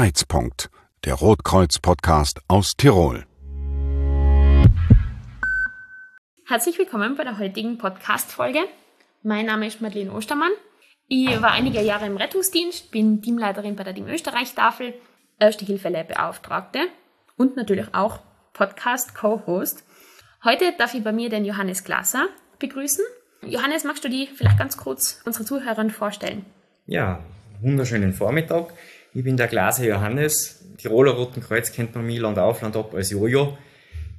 Kreizpunkt, der Rotkreuz-Podcast aus Tirol. Herzlich willkommen bei der heutigen Podcast-Folge. Mein Name ist Madeleine Ostermann. Ich war einige Jahre im Rettungsdienst, bin Teamleiterin bei der Team Österreich-Tafel, Erste Hilfe-Beauftragte und natürlich auch Podcast-Co-Host. Heute darf ich bei mir den Johannes Glaser begrüßen. Johannes, magst du die vielleicht ganz kurz unsere Zuhörern vorstellen? Ja, wunderschönen Vormittag. Ich bin der Glaser Johannes. Tiroler Roten Kreuz kennt man auf, Land ab als Jojo.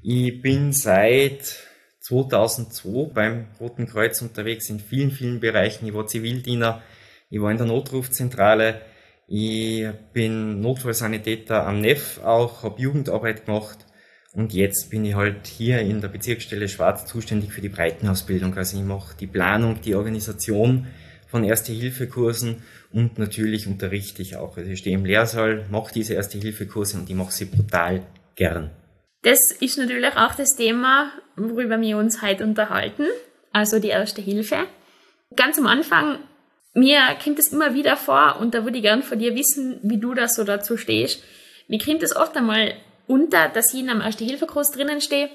Ich bin seit 2002 beim Roten Kreuz unterwegs in vielen, vielen Bereichen. Ich war Zivildiener, ich war in der Notrufzentrale, ich bin Notfallsanitäter am NEF auch, habe Jugendarbeit gemacht und jetzt bin ich halt hier in der Bezirksstelle Schwarz zuständig für die Breitenausbildung. Also ich mache die Planung, die Organisation von Erste-Hilfe-Kursen und natürlich unterrichte ich auch. Also ich stehe im Lehrsaal, mache diese Erste-Hilfe-Kurse und ich mache sie brutal gern. Das ist natürlich auch das Thema, worüber wir uns heute unterhalten, also die Erste Hilfe. Ganz am Anfang, mir kommt es immer wieder vor und da würde ich gern von dir wissen, wie du da so dazu stehst. Mir kommt es oft einmal unter, dass ich in einem Erste-Hilfe-Kurs drinnen stehe.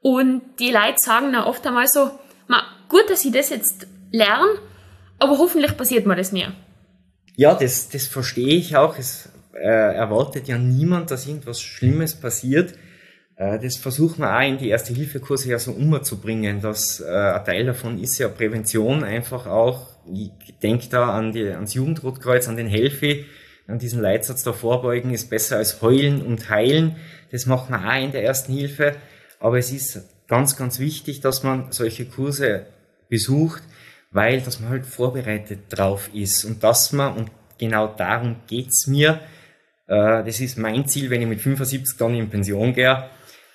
Und die Leute sagen dann oft einmal so, Ma, gut, dass ich das jetzt lerne, aber hoffentlich passiert mir das nie. Ja, das, das verstehe ich auch. Es äh, erwartet ja niemand, dass irgendwas Schlimmes passiert. Äh, das versucht man auch in die Erste-Hilfe-Kurse ja so umzubringen. Dass, äh, ein Teil davon ist ja Prävention einfach auch. Ich denke da an die, ans Jugendrotkreuz, an den Helfi, an diesen Leitsatz da vorbeugen ist besser als heulen und heilen. Das macht man auch in der ersten Hilfe. Aber es ist ganz, ganz wichtig, dass man solche Kurse besucht, weil dass man halt vorbereitet drauf ist und dass man, und genau darum geht's mir, äh, das ist mein Ziel, wenn ich mit 75 dann in Pension gehe,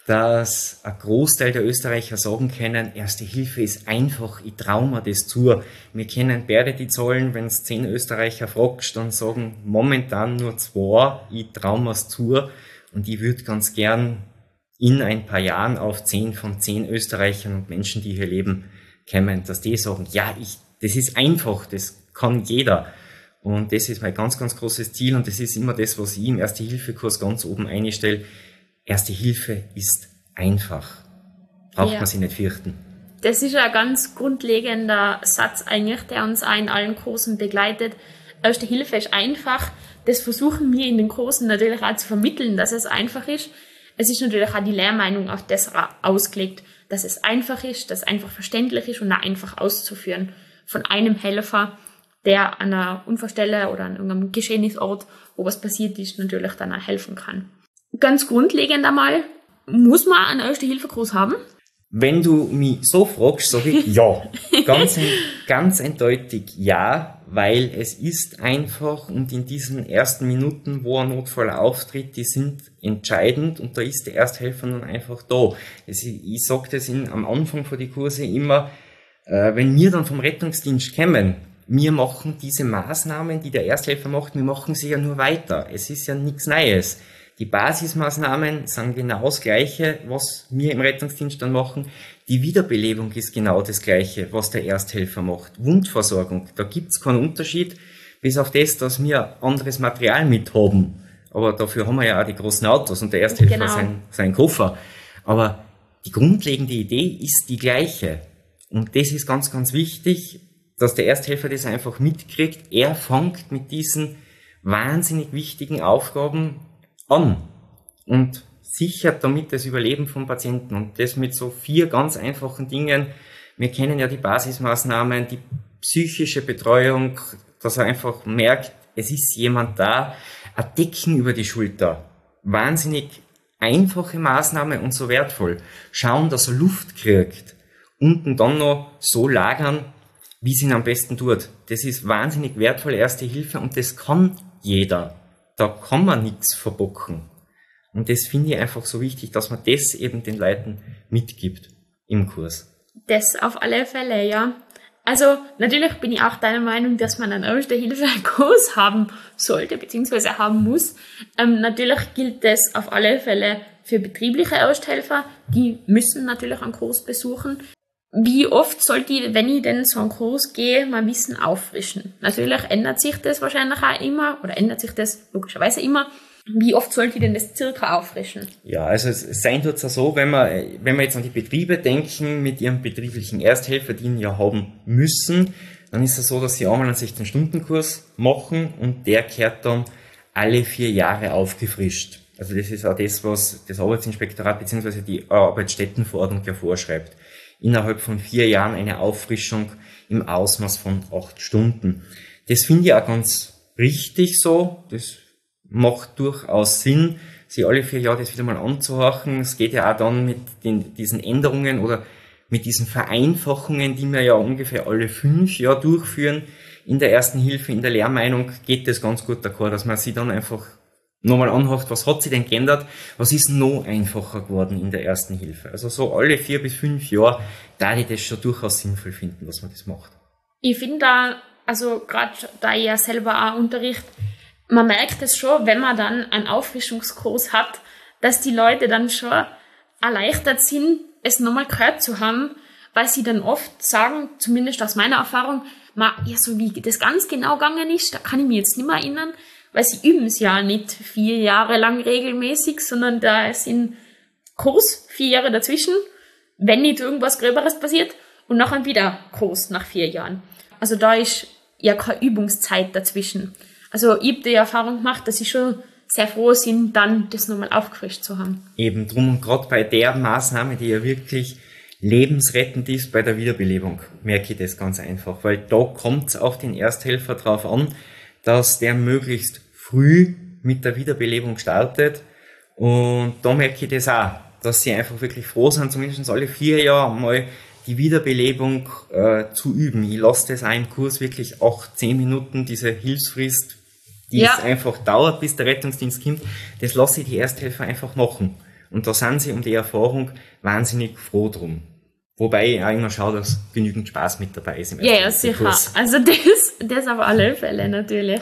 dass ein Großteil der Österreicher sagen können, Erste Hilfe ist einfach, ich traue mir das zu. Wir kennen beide die Zahlen, wenn es zehn Österreicher fragst, dann sagen momentan nur zwei, ich traue mir es zu und ich würde ganz gern in ein paar Jahren auf zehn von zehn Österreichern und Menschen, die hier leben, kommen, dass die sagen, ja, ich, das ist einfach, das kann jeder. Und das ist mein ganz, ganz großes Ziel und das ist immer das, was ich im Erste-Hilfe-Kurs ganz oben einstelle Erste Hilfe ist einfach. Braucht ja. man sich nicht fürchten. Das ist ein ganz grundlegender Satz eigentlich, der uns auch in allen Kursen begleitet. Erste Hilfe ist einfach. Das versuchen wir in den Kursen natürlich auch zu vermitteln, dass es einfach ist. Es ist natürlich auch die Lehrmeinung auf das ausgelegt, dass es einfach ist, dass es einfach verständlich ist und auch einfach auszuführen von einem Helfer, der an einer Unfallstelle oder an irgendeinem Geschehnisort, wo was passiert ist, natürlich dann auch helfen kann ganz grundlegend einmal, muss man einen Erste-Hilfe-Kurs haben? Wenn du mich so fragst, sage ich ja. Ganz, ganz eindeutig ja, weil es ist einfach und in diesen ersten Minuten, wo ein Notfall auftritt, die sind entscheidend und da ist der Ersthelfer nun einfach da. Also ich sage das in, am Anfang von die Kurse immer, äh, wenn wir dann vom Rettungsdienst kommen, wir machen diese Maßnahmen, die der Ersthelfer macht, wir machen sie ja nur weiter. Es ist ja nichts Neues. Die Basismaßnahmen sind genau das Gleiche, was wir im Rettungsdienst dann machen. Die Wiederbelebung ist genau das Gleiche, was der Ersthelfer macht. Wundversorgung, da gibt's keinen Unterschied, bis auf das, dass wir anderes Material mit haben. Aber dafür haben wir ja auch die großen Autos und der Ersthelfer genau. sein, sein Koffer. Aber die grundlegende Idee ist die gleiche. Und das ist ganz, ganz wichtig, dass der Ersthelfer das einfach mitkriegt. Er fängt mit diesen wahnsinnig wichtigen Aufgaben an und sichert damit das Überleben vom Patienten. Und das mit so vier ganz einfachen Dingen. Wir kennen ja die Basismaßnahmen, die psychische Betreuung, dass er einfach merkt, es ist jemand da, ein Decken über die Schulter. Wahnsinnig einfache Maßnahme und so wertvoll. Schauen, dass er Luft kriegt. Unten dann noch so lagern, wie es ihn am besten tut. Das ist wahnsinnig wertvolle erste Hilfe und das kann jeder da kann man nichts verbocken. Und das finde ich einfach so wichtig, dass man das eben den Leuten mitgibt im Kurs. Das auf alle Fälle, ja. Also natürlich bin ich auch deiner Meinung, dass man einen Erste-Hilfe-Kurs haben sollte, beziehungsweise haben muss. Ähm, natürlich gilt das auf alle Fälle für betriebliche Ersthelfer. Die müssen natürlich einen Kurs besuchen. Wie oft sollte ich, wenn ich denn so einen Kurs gehe, mein Wissen auffrischen? Natürlich ändert sich das wahrscheinlich auch immer, oder ändert sich das logischerweise immer. Wie oft sollte ich denn das circa auffrischen? Ja, also es sein tut es ja so, wenn wir, wenn wir jetzt an die Betriebe denken, mit ihrem betrieblichen Ersthelfer, die ihn ja haben müssen, dann ist es so, dass sie einmal einen 16-Stunden-Kurs machen und der kehrt dann alle vier Jahre aufgefrischt. Also das ist auch das, was das Arbeitsinspektorat bzw. die Arbeitsstättenverordnung ja vorschreibt innerhalb von vier Jahren eine Auffrischung im Ausmaß von acht Stunden. Das finde ich auch ganz richtig so. Das macht durchaus Sinn, sie alle vier Jahre das wieder mal anzuhören. Es geht ja auch dann mit den, diesen Änderungen oder mit diesen Vereinfachungen, die wir ja ungefähr alle fünf Jahre durchführen. In der ersten Hilfe, in der Lehrmeinung geht das ganz gut d'accord, dass man sie dann einfach nochmal anhört, was hat sich denn geändert, was ist noch einfacher geworden in der ersten Hilfe. Also so alle vier bis fünf Jahre da ich das schon durchaus sinnvoll finden, dass man das macht. Ich finde da, also gerade da ich ja selber auch Unterricht, man merkt es schon, wenn man dann einen Auffrischungskurs hat, dass die Leute dann schon erleichtert sind, es nochmal gehört zu haben, weil sie dann oft sagen, zumindest aus meiner Erfahrung, ma, ja, so wie das ganz genau gegangen ist, da kann ich mich jetzt nicht mehr erinnern weil sie üben es ja nicht vier Jahre lang regelmäßig, sondern da sind Kurs, vier Jahre dazwischen, wenn nicht irgendwas Gröberes passiert, und nachher wieder Kurs nach vier Jahren. Also da ist ja keine Übungszeit dazwischen. Also ich habe die Erfahrung gemacht, dass ich schon sehr froh sind, dann das nochmal aufgefrischt zu haben. Eben drum und gerade bei der Maßnahme, die ja wirklich lebensrettend ist bei der Wiederbelebung, merke ich das ganz einfach, weil da kommt es auf den Ersthelfer drauf an, dass der möglichst früh mit der Wiederbelebung startet. Und da merke ich das auch, dass sie einfach wirklich froh sind, zumindest alle vier Jahre mal die Wiederbelebung äh, zu üben. Ich lasse das auch im Kurs wirklich acht, zehn Minuten, diese Hilfsfrist, die ja. es einfach dauert, bis der Rettungsdienst kommt, das lasse ich die Ersthelfer einfach machen. Und da sind sie um die Erfahrung wahnsinnig froh drum. Wobei ich auch immer schaue, dass genügend Spaß mit dabei ist im Ja, ja, sicher. Kurs. Also das, das auf alle Fälle natürlich.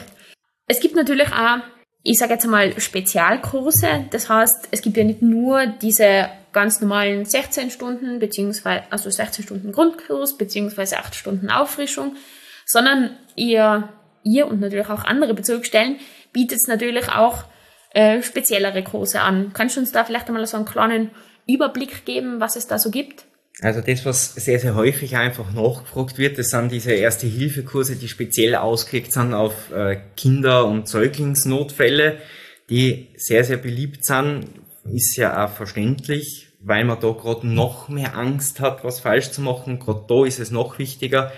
Es gibt natürlich auch, ich sage jetzt einmal, Spezialkurse. Das heißt, es gibt ja nicht nur diese ganz normalen 16 Stunden, beziehungsweise, also 16 Stunden Grundkurs, beziehungsweise 8 Stunden Auffrischung, sondern ihr, ihr und natürlich auch andere Bezirksstellen bietet es natürlich auch äh, speziellere Kurse an. Kannst du uns da vielleicht einmal so einen kleinen Überblick geben, was es da so gibt? Also das, was sehr, sehr häufig einfach nachgefragt wird, das sind diese Erste-Hilfe-Kurse, die speziell ausgelegt sind auf äh, Kinder- und Säuglingsnotfälle, die sehr, sehr beliebt sind. Ist ja auch verständlich, weil man da gerade noch mehr Angst hat, was falsch zu machen. Gerade da ist es noch wichtiger,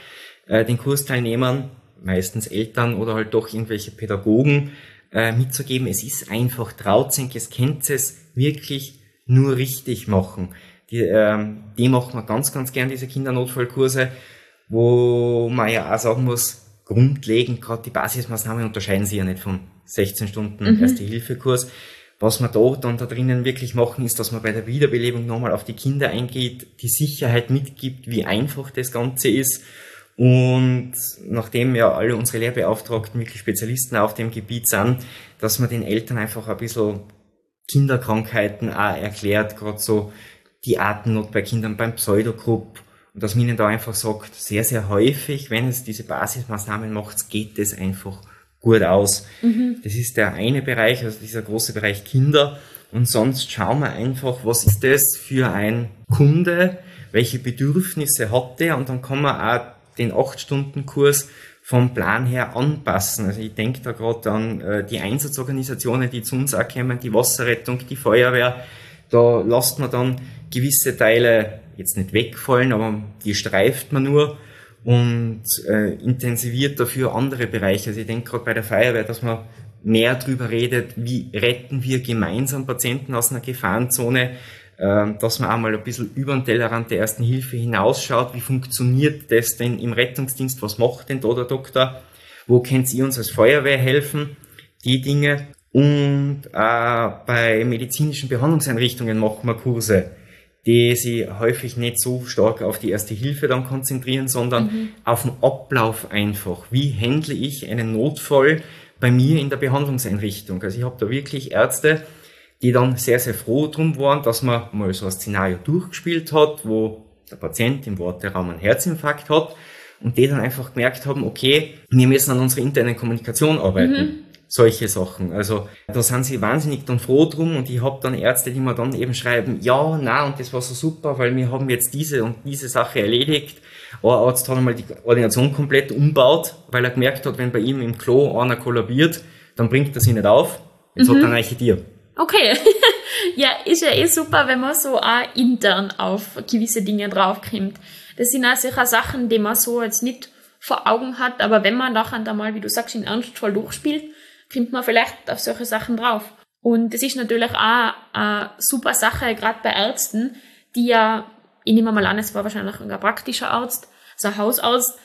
äh, den Kursteilnehmern, meistens Eltern oder halt doch irgendwelche Pädagogen, äh, mitzugeben, es ist einfach Trautzenk, es kennt es wirklich nur richtig machen. Die, ähm, die macht man ganz, ganz gern, diese Kindernotfallkurse, wo man ja auch sagen muss, grundlegend, gerade die Basismaßnahmen unterscheiden sich ja nicht vom 16 Stunden mhm. Erste-Hilfe-Kurs. Was wir da dann da drinnen wirklich machen, ist, dass man bei der Wiederbelebung nochmal auf die Kinder eingeht, die Sicherheit mitgibt, wie einfach das Ganze ist. Und nachdem ja alle unsere Lehrbeauftragten wirklich Spezialisten auf dem Gebiet sind, dass man den Eltern einfach ein bisschen Kinderkrankheiten auch erklärt, gerade so die Atemnot bei Kindern beim Pseudogrupp und dass man ihnen da einfach sagt, sehr, sehr häufig, wenn es diese Basismaßnahmen macht, geht es einfach gut aus. Mhm. Das ist der eine Bereich, also dieser große Bereich Kinder. Und sonst schauen wir einfach, was ist das für ein Kunde, welche Bedürfnisse hat der und dann kann man auch den 8-Stunden-Kurs vom Plan her anpassen. Also ich denke da gerade an äh, die Einsatzorganisationen, die zu uns auch kommen, die Wasserrettung, die Feuerwehr. Da lasst man dann gewisse Teile jetzt nicht wegfallen, aber die streift man nur und äh, intensiviert dafür andere Bereiche. Also ich denke gerade bei der Feuerwehr, dass man mehr darüber redet, wie retten wir gemeinsam Patienten aus einer Gefahrenzone, äh, dass man einmal ein bisschen über den Tellerrand der ersten Hilfe hinausschaut, wie funktioniert das denn im Rettungsdienst, was macht denn da der Doktor, wo könnt ihr uns als Feuerwehr helfen, die Dinge. Und äh, bei medizinischen Behandlungseinrichtungen machen wir Kurse die sich häufig nicht so stark auf die erste Hilfe dann konzentrieren, sondern mhm. auf den Ablauf einfach. Wie handle ich einen Notfall bei mir in der Behandlungseinrichtung? Also ich habe da wirklich Ärzte, die dann sehr, sehr froh drum waren, dass man mal so ein Szenario durchgespielt hat, wo der Patient im Worteraum einen Herzinfarkt hat und die dann einfach gemerkt haben, okay, wir müssen an unserer internen Kommunikation arbeiten. Mhm. Solche Sachen. Also da sind sie wahnsinnig dann froh drum und ich habe dann Ärzte, die mir dann eben schreiben, ja, na und das war so super, weil wir haben jetzt diese und diese Sache erledigt. Ein Arzt hat einmal die Ordination komplett umbaut, weil er gemerkt hat, wenn bei ihm im Klo einer kollabiert, dann bringt er sich nicht auf. Jetzt mhm. hat er eine dir. Okay. ja, ist ja eh super, wenn man so auch intern auf gewisse Dinge draufkommt. Das sind auch sicher Sachen, die man so jetzt nicht vor Augen hat, aber wenn man nachher dann mal, wie du sagst, in ernstvoll durchspielt, kommt man vielleicht auf solche Sachen drauf. Und das ist natürlich auch eine super Sache, gerade bei Ärzten, die ja, ich nehme mal an, es war wahrscheinlich ein praktischer Arzt, so ein Hausarzt,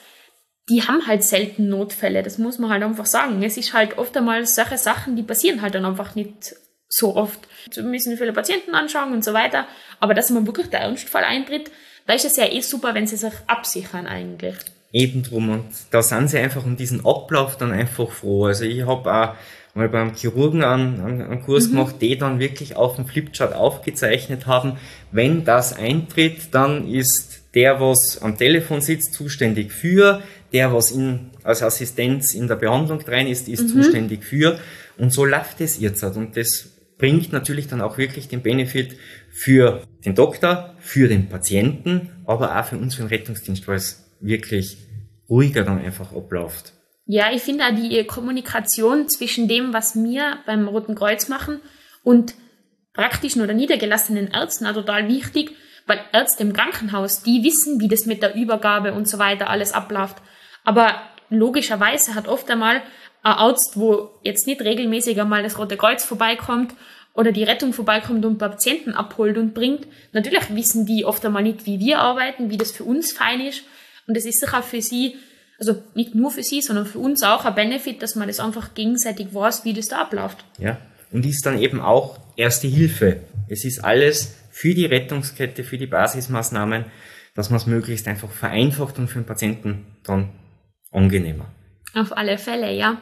die haben halt selten Notfälle, das muss man halt einfach sagen. Es ist halt oft einmal solche Sachen, die passieren halt dann einfach nicht so oft. Wir müssen viele Patienten anschauen und so weiter, aber dass man wirklich der Ernstfall eintritt, da ist es ja eh super, wenn sie sich absichern eigentlich. Eben drum und da sind sie einfach um diesen Ablauf dann einfach froh. Also ich habe auch mal beim Chirurgen einen, einen Kurs mhm. gemacht, die dann wirklich auf dem Flipchart aufgezeichnet haben, wenn das eintritt, dann ist der, was am Telefon sitzt, zuständig für, der, was in, als Assistenz in der Behandlung drin ist, ist mhm. zuständig für. Und so läuft es jetzt. Und das bringt natürlich dann auch wirklich den Benefit für den Doktor, für den Patienten, aber auch für uns, für den Rettungsdienst, weil es wirklich ruhiger dann einfach abläuft. Ja, ich finde auch die Kommunikation zwischen dem, was wir beim Roten Kreuz machen und praktischen oder niedergelassenen Ärzten auch total wichtig, weil Ärzte im Krankenhaus, die wissen, wie das mit der Übergabe und so weiter alles abläuft. Aber logischerweise hat oft einmal ein Arzt, wo jetzt nicht regelmäßig einmal das Rote Kreuz vorbeikommt oder die Rettung vorbeikommt und Patienten abholt und bringt. Natürlich wissen die oft einmal nicht, wie wir arbeiten, wie das für uns fein ist. Und es ist sicher für sie, also nicht nur für sie, sondern für uns auch ein Benefit, dass man das einfach gegenseitig weiß, wie das da abläuft. Ja, und ist dann eben auch erste Hilfe. Es ist alles für die Rettungskette, für die Basismaßnahmen, dass man es möglichst einfach vereinfacht und für den Patienten dann angenehmer. Auf alle Fälle, ja.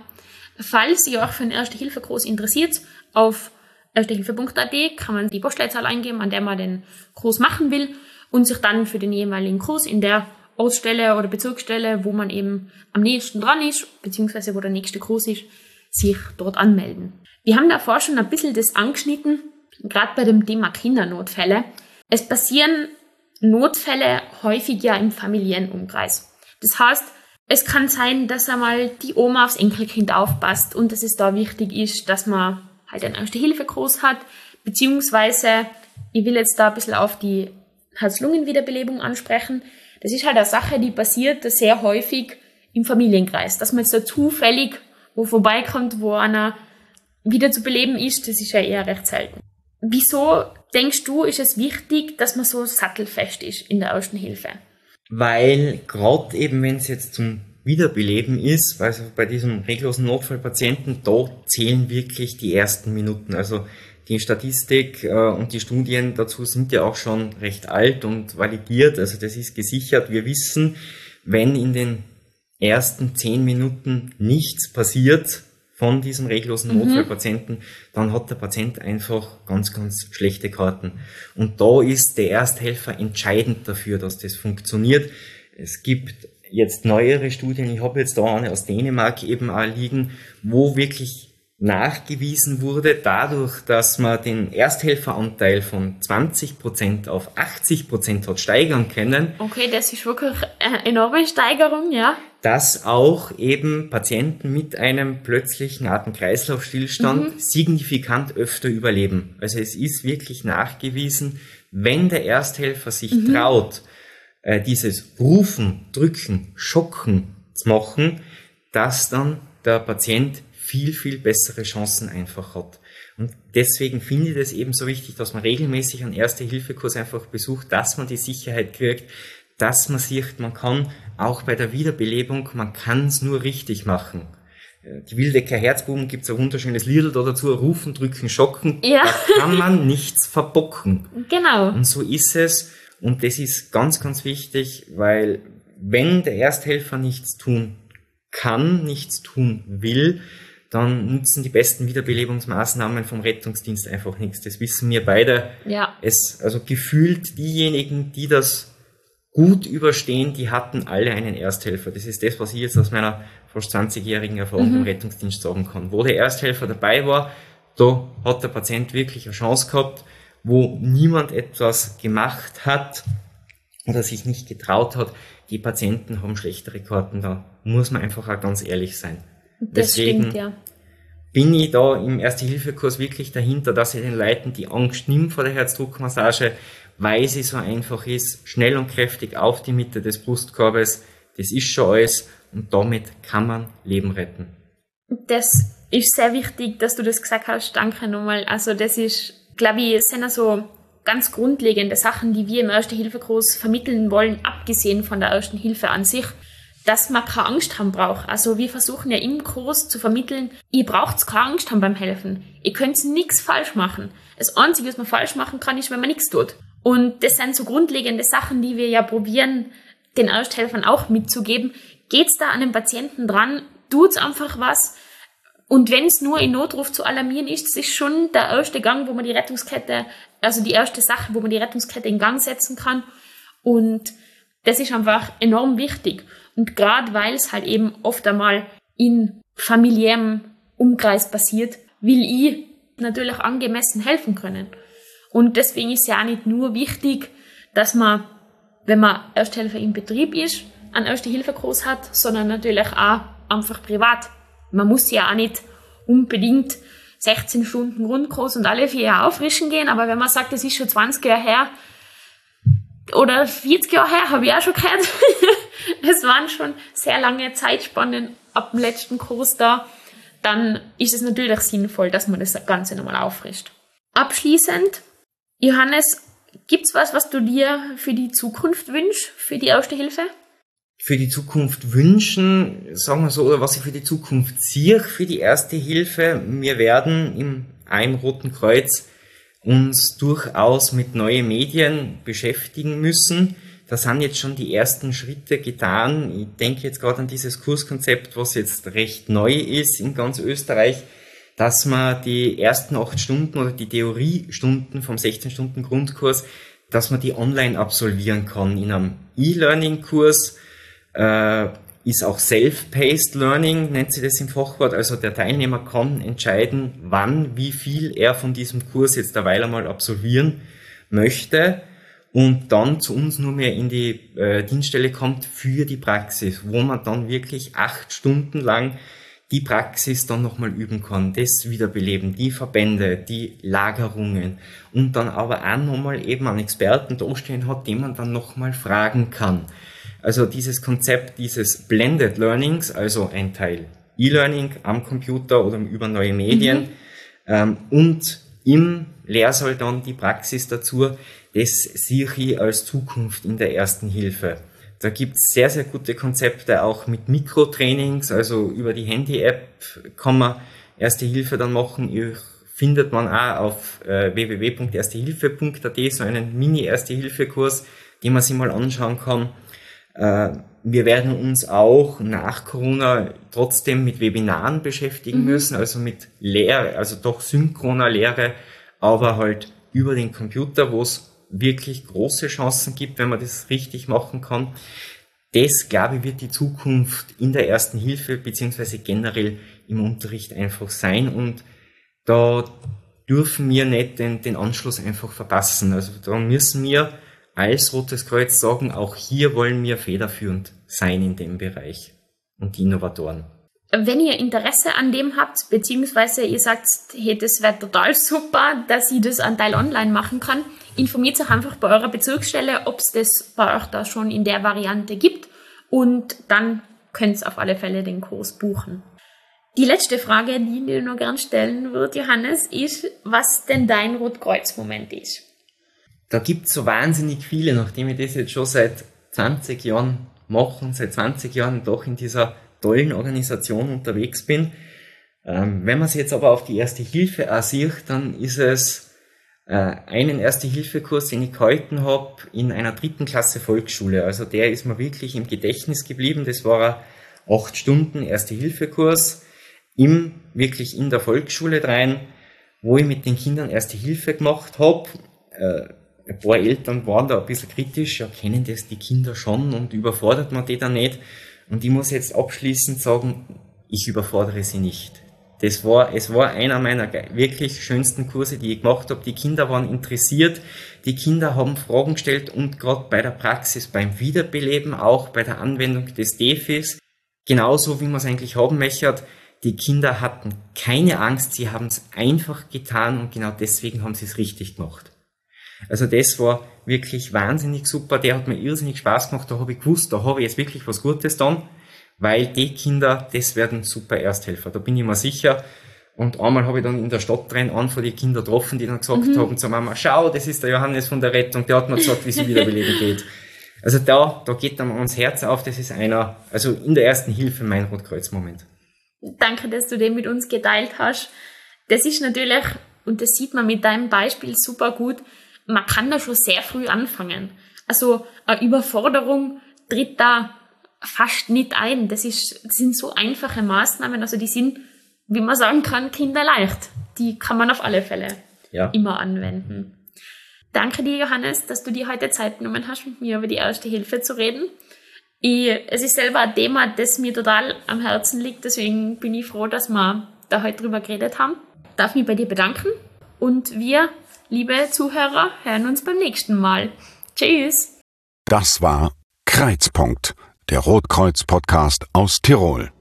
Falls ihr euch für einen Erste-Hilfe-Kurs interessiert, auf erstehilfe.at kann man die Postleitzahl eingeben, an der man den Kurs machen will und sich dann für den jeweiligen Kurs in der Ortsstelle oder Bezirksstelle, wo man eben am nächsten dran ist, beziehungsweise wo der nächste Kurs ist, sich dort anmelden. Wir haben davor schon ein bisschen das angeschnitten, gerade bei dem Thema Kindernotfälle. Es passieren Notfälle häufig ja im Familienumkreis. Das heißt, es kann sein, dass einmal die Oma aufs Enkelkind aufpasst und dass es da wichtig ist, dass man halt einen Erste-Hilfe-Kurs hat, beziehungsweise, ich will jetzt da ein bisschen auf die Herz-Lungen-Wiederbelebung ansprechen. Das ist halt eine Sache, die passiert sehr häufig im Familienkreis, dass man jetzt so zufällig wo vorbeikommt, wo einer wieder zu beleben ist, das ist ja eher recht selten. Wieso denkst du, ist es wichtig, dass man so sattelfest ist in der Ersten Hilfe? weil gerade eben, wenn es jetzt zum Wiederbeleben ist, also bei diesem reglosen Notfallpatienten, da zählen wirklich die ersten Minuten. Also die Statistik äh, und die Studien dazu sind ja auch schon recht alt und validiert. Also das ist gesichert. Wir wissen, wenn in den ersten zehn Minuten nichts passiert, von diesem reglosen mhm. Notfallpatienten, dann hat der Patient einfach ganz, ganz schlechte Karten. Und da ist der Ersthelfer entscheidend dafür, dass das funktioniert. Es gibt jetzt neuere Studien, ich habe jetzt da eine aus Dänemark eben auch liegen, wo wirklich nachgewiesen wurde, dadurch, dass man den Ersthelferanteil von 20% auf 80% hat steigern können. Okay, das ist wirklich eine enorme Steigerung, ja. Dass auch eben Patienten mit einem plötzlichen Atemkreislaufstillstand mhm. signifikant öfter überleben. Also es ist wirklich nachgewiesen, wenn der Ersthelfer sich mhm. traut, äh, dieses Rufen, Drücken, Schocken zu machen, dass dann der Patient viel, viel bessere Chancen einfach hat. Und deswegen finde ich es eben so wichtig, dass man regelmäßig einen Erste-Hilfe-Kurs einfach besucht, dass man die Sicherheit kriegt, dass man sieht, man kann auch bei der Wiederbelebung, man kann es nur richtig machen. Äh, die Wildecker Herzbuben gibt es ein wunderschönes Lied dazu, rufen, drücken, schocken. Ja. Da kann man nichts verbocken. Genau. Und so ist es. Und das ist ganz, ganz wichtig, weil wenn der Ersthelfer nichts tun kann, nichts tun will, dann nutzen die besten Wiederbelebungsmaßnahmen vom Rettungsdienst einfach nichts. Das wissen wir beide. Ja. Es, also gefühlt diejenigen, die das gut überstehen, die hatten alle einen Ersthelfer. Das ist das, was ich jetzt aus meiner fast 20-jährigen Erfahrung mhm. im Rettungsdienst sagen kann. Wo der Ersthelfer dabei war, da hat der Patient wirklich eine Chance gehabt, wo niemand etwas gemacht hat oder sich nicht getraut hat. Die Patienten haben schlechtere Karten, da muss man einfach auch ganz ehrlich sein. Das Deswegen stimmt, ja. bin ich da im Erste-Hilfe-Kurs wirklich dahinter, dass ich den Leuten die Angst nimmt vor der Herzdruckmassage, weil sie so einfach ist, schnell und kräftig auf die Mitte des Brustkorbes. Das ist schon alles und damit kann man Leben retten. Das ist sehr wichtig, dass du das gesagt hast. Danke nochmal. Also das ist, glaube ich, sind also ganz grundlegende Sachen, die wir im Erste-Hilfe-Kurs vermitteln wollen, abgesehen von der Ersten Hilfe an sich, dass man keine Angst haben braucht. Also wir versuchen ja im Kurs zu vermitteln, ihr braucht keine Angst haben beim Helfen. Ihr könnt nichts falsch machen. Das Einzige, was man falsch machen kann, ist, wenn man nichts tut. Und das sind so grundlegende Sachen, die wir ja probieren, den Ersthelfern auch mitzugeben. Geht's da an den Patienten dran, tut's einfach was, und wenn es nur in Notruf zu alarmieren ist, ist schon der erste Gang, wo man die Rettungskette, also die erste Sache, wo man die Rettungskette in Gang setzen kann. Und das ist einfach enorm wichtig. Und gerade weil es halt eben oft einmal in familiärem Umkreis passiert, will ich natürlich angemessen helfen können. Und deswegen ist ja auch nicht nur wichtig, dass man, wenn man Ersthelfer im Betrieb ist, einen Erste-Hilfe-Kurs hat, sondern natürlich auch einfach privat man muss ja auch nicht unbedingt 16 Stunden Grundkurs und alle vier Jahre auffrischen gehen, aber wenn man sagt, das ist schon 20 Jahre her oder 40 Jahre her, habe ich auch schon gehört. es waren schon sehr lange Zeitspannen ab dem letzten Kurs da, dann ist es natürlich sinnvoll, dass man das Ganze nochmal auffrischt. Abschließend, Johannes, gibt's was, was du dir für die Zukunft wünschst, für die Erste Hilfe? für die Zukunft wünschen, sagen wir so, oder was ich für die Zukunft sehe, für die erste Hilfe. Wir werden im einem Roten Kreuz uns durchaus mit neuen Medien beschäftigen müssen. Da sind jetzt schon die ersten Schritte getan. Ich denke jetzt gerade an dieses Kurskonzept, was jetzt recht neu ist in ganz Österreich, dass man die ersten acht Stunden oder die Theoriestunden vom 16 Stunden Grundkurs, dass man die online absolvieren kann in einem E-Learning-Kurs äh, ist auch Self-Paced Learning, nennt sie das im Fachwort. Also der Teilnehmer kann entscheiden, wann, wie viel er von diesem Kurs jetzt derweil einmal absolvieren möchte und dann zu uns nur mehr in die äh, Dienststelle kommt für die Praxis, wo man dann wirklich acht Stunden lang die Praxis dann nochmal üben kann, das Wiederbeleben, die Verbände, die Lagerungen und dann aber auch nochmal eben einen Experten dastehen hat, den man dann nochmal fragen kann. Also dieses Konzept dieses Blended Learnings, also ein Teil E-Learning am Computer oder über neue Medien mhm. ähm, und im Lehrsaal dann die Praxis dazu, das sehe ich als Zukunft in der ersten Hilfe. Da gibt's sehr, sehr gute Konzepte auch mit Mikrotrainings, also über die Handy-App kann man Erste Hilfe dann machen. Ich findet man auch auf äh, www.erstehilfe.at so einen Mini-Erste-Hilfe-Kurs, den man sich mal anschauen kann. Äh, wir werden uns auch nach Corona trotzdem mit Webinaren beschäftigen mhm. müssen, also mit Lehre, also doch synchroner Lehre, aber halt über den Computer, wo es wirklich große Chancen gibt, wenn man das richtig machen kann. Das, glaube ich, wird die Zukunft in der ersten Hilfe beziehungsweise generell im Unterricht einfach sein und da dürfen wir nicht den, den Anschluss einfach verpassen. Also da müssen wir als Rotes Kreuz sagen, auch hier wollen wir federführend sein in dem Bereich und die Innovatoren. Wenn ihr Interesse an dem habt, beziehungsweise ihr sagt, hey, das wäre total super, dass ich das an Teil online machen kann, informiert euch einfach bei eurer Bezirksstelle, ob es das bei euch da schon in der Variante gibt und dann könnt ihr auf alle Fälle den Kurs buchen. Die letzte Frage, die ich dir noch gern stellen würde, Johannes, ist, was denn dein Rotkreuz-Moment ist da gibt's so wahnsinnig viele, nachdem ich das jetzt schon seit 20 Jahren mache und seit 20 Jahren doch in dieser tollen Organisation unterwegs bin. Ähm, wenn man es jetzt aber auf die Erste Hilfe auch sieht, dann ist es äh, einen Erste-Hilfe-Kurs, den ich gehalten habe in einer dritten Klasse Volksschule. Also der ist mir wirklich im Gedächtnis geblieben. Das war ein acht Stunden Erste-Hilfe-Kurs im, wirklich in der Volksschule rein, wo ich mit den Kindern Erste Hilfe gemacht habe. Äh, ein paar Eltern waren da ein bisschen kritisch, ja, kennen das die Kinder schon und überfordert man die dann nicht. Und ich muss jetzt abschließend sagen, ich überfordere sie nicht. Das war, es war einer meiner wirklich schönsten Kurse, die ich gemacht habe. Die Kinder waren interessiert, die Kinder haben Fragen gestellt und gerade bei der Praxis, beim Wiederbeleben, auch bei der Anwendung des DEFIs, genauso wie man es eigentlich haben möchte, die Kinder hatten keine Angst, sie haben es einfach getan und genau deswegen haben sie es richtig gemacht. Also das war wirklich wahnsinnig super, der hat mir irrsinnig Spaß gemacht, da habe ich gewusst, da habe ich jetzt wirklich was Gutes dann weil die Kinder, das werden super Ersthelfer, da bin ich mir sicher. Und einmal habe ich dann in der Stadt drin von die Kinder getroffen, die dann gesagt mhm. haben zur Mama, schau, das ist der Johannes von der Rettung, der hat mir gesagt, wie sie wiederbeleben geht. Also da, da geht dann ans Herz auf, das ist einer, also in der ersten Hilfe mein Rotkreuz-Moment. Danke, dass du den mit uns geteilt hast. Das ist natürlich, und das sieht man mit deinem Beispiel super gut, man kann da schon sehr früh anfangen. Also eine Überforderung tritt da fast nicht ein. Das, ist, das sind so einfache Maßnahmen, also die sind, wie man sagen kann, kinderleicht. Die kann man auf alle Fälle ja. immer anwenden. Danke dir, Johannes, dass du dir heute Zeit genommen hast, mit mir über die Erste Hilfe zu reden. Ich, es ist selber ein Thema, das mir total am Herzen liegt, deswegen bin ich froh, dass wir da heute drüber geredet haben. Darf mich bei dir bedanken und wir, liebe Zuhörer, hören uns beim nächsten Mal. Tschüss. Das war Kreizpunkt der Rotkreuz-Podcast aus Tirol.